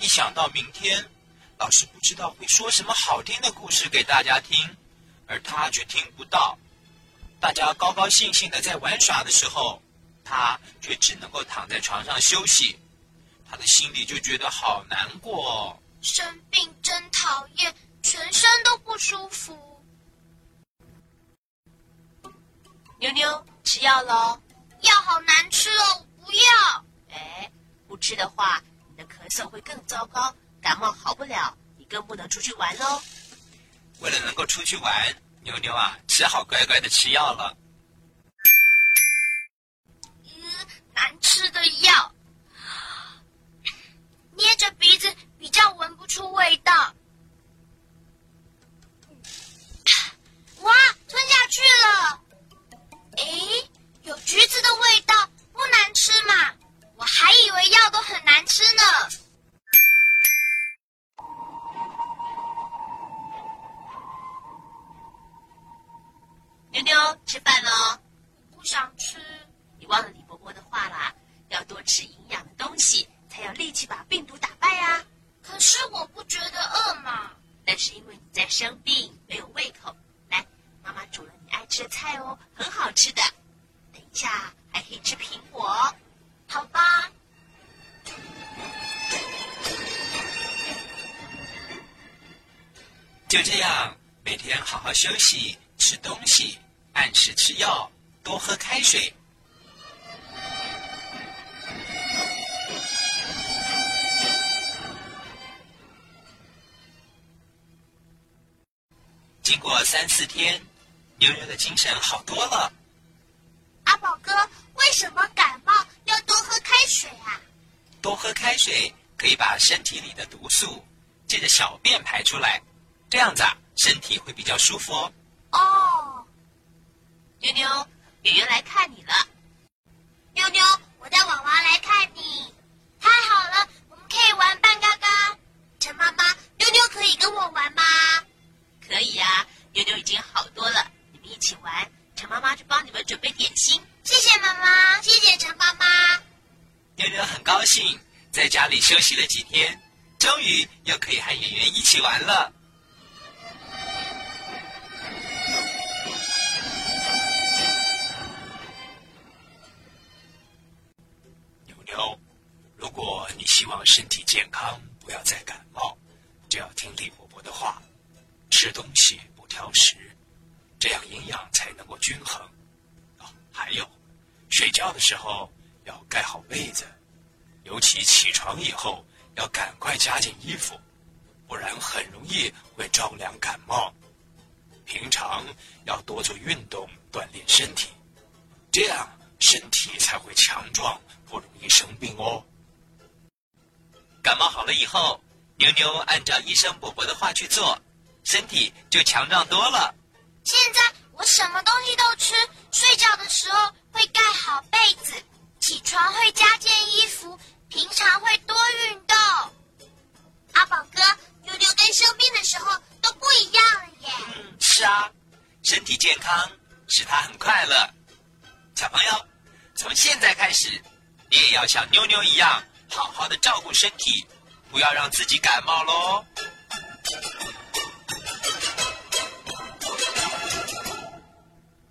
一想到明天。老师不知道会说什么好听的故事给大家听，而他却听不到。大家高高兴兴的在玩耍的时候，他却只能够躺在床上休息。他的心里就觉得好难过。生病真讨厌，全身都不舒服。妞妞，吃药喽！药好难吃哦，不要！哎，不吃的话，咳嗽会更糟糕。感冒好不了，你更不能出去玩喽。为了能够出去玩，妞妞啊，只好乖乖的吃药了。妞妞，吃饭喽！不想吃。你忘了李伯伯的话啦，要多吃营养的东西，才有力气把病毒打败啊！可是我不觉得饿嘛。那是因为你在生病，没有胃口。来，妈妈煮了你爱吃的菜哦，很好吃的。等一下还可以吃苹果，好吧？就这样，每天好好休息，吃东西。按时吃药，多喝开水。经过三四天，悠悠的精神好多了。阿宝哥，为什么感冒要多喝开水啊？多喝开水可以把身体里的毒素借着小便排出来，这样子啊，身体会比较舒服哦。哦。妞妞，圆圆来看你了。妞妞，我带娃娃来看你。太好了，我们可以玩扮嘎嘎。陈妈妈，妞妞可以跟我玩吗？可以呀，妞妞已经好多了，你们一起玩。陈妈妈去帮你们准备点心。谢谢妈妈，谢谢陈妈妈。妞妞很高兴，在家里休息了几天，终于又可以和圆圆一起玩了。希望身体健康，不要再感冒，就要听李伯伯的话，吃东西不挑食，这样营养才能够均衡。哦，还有，睡觉的时候要盖好被子，尤其起床以后要赶快加件衣服，不然很容易会着凉感冒。平常要多做运动，锻炼身体，这样身体才会强壮，不容易生病哦。感冒好了以后，妞妞按照医生伯伯的话去做，身体就强壮多了。现在我什么东西都吃，睡觉的时候会盖好被子，起床会加件衣服，平常会多运动。阿宝哥，妞妞跟生病的时候都不一样了耶。嗯，是啊，身体健康使他很快乐。小朋友，从现在开始，你也要像妞妞一样。好好的照顾身体，不要让自己感冒喽。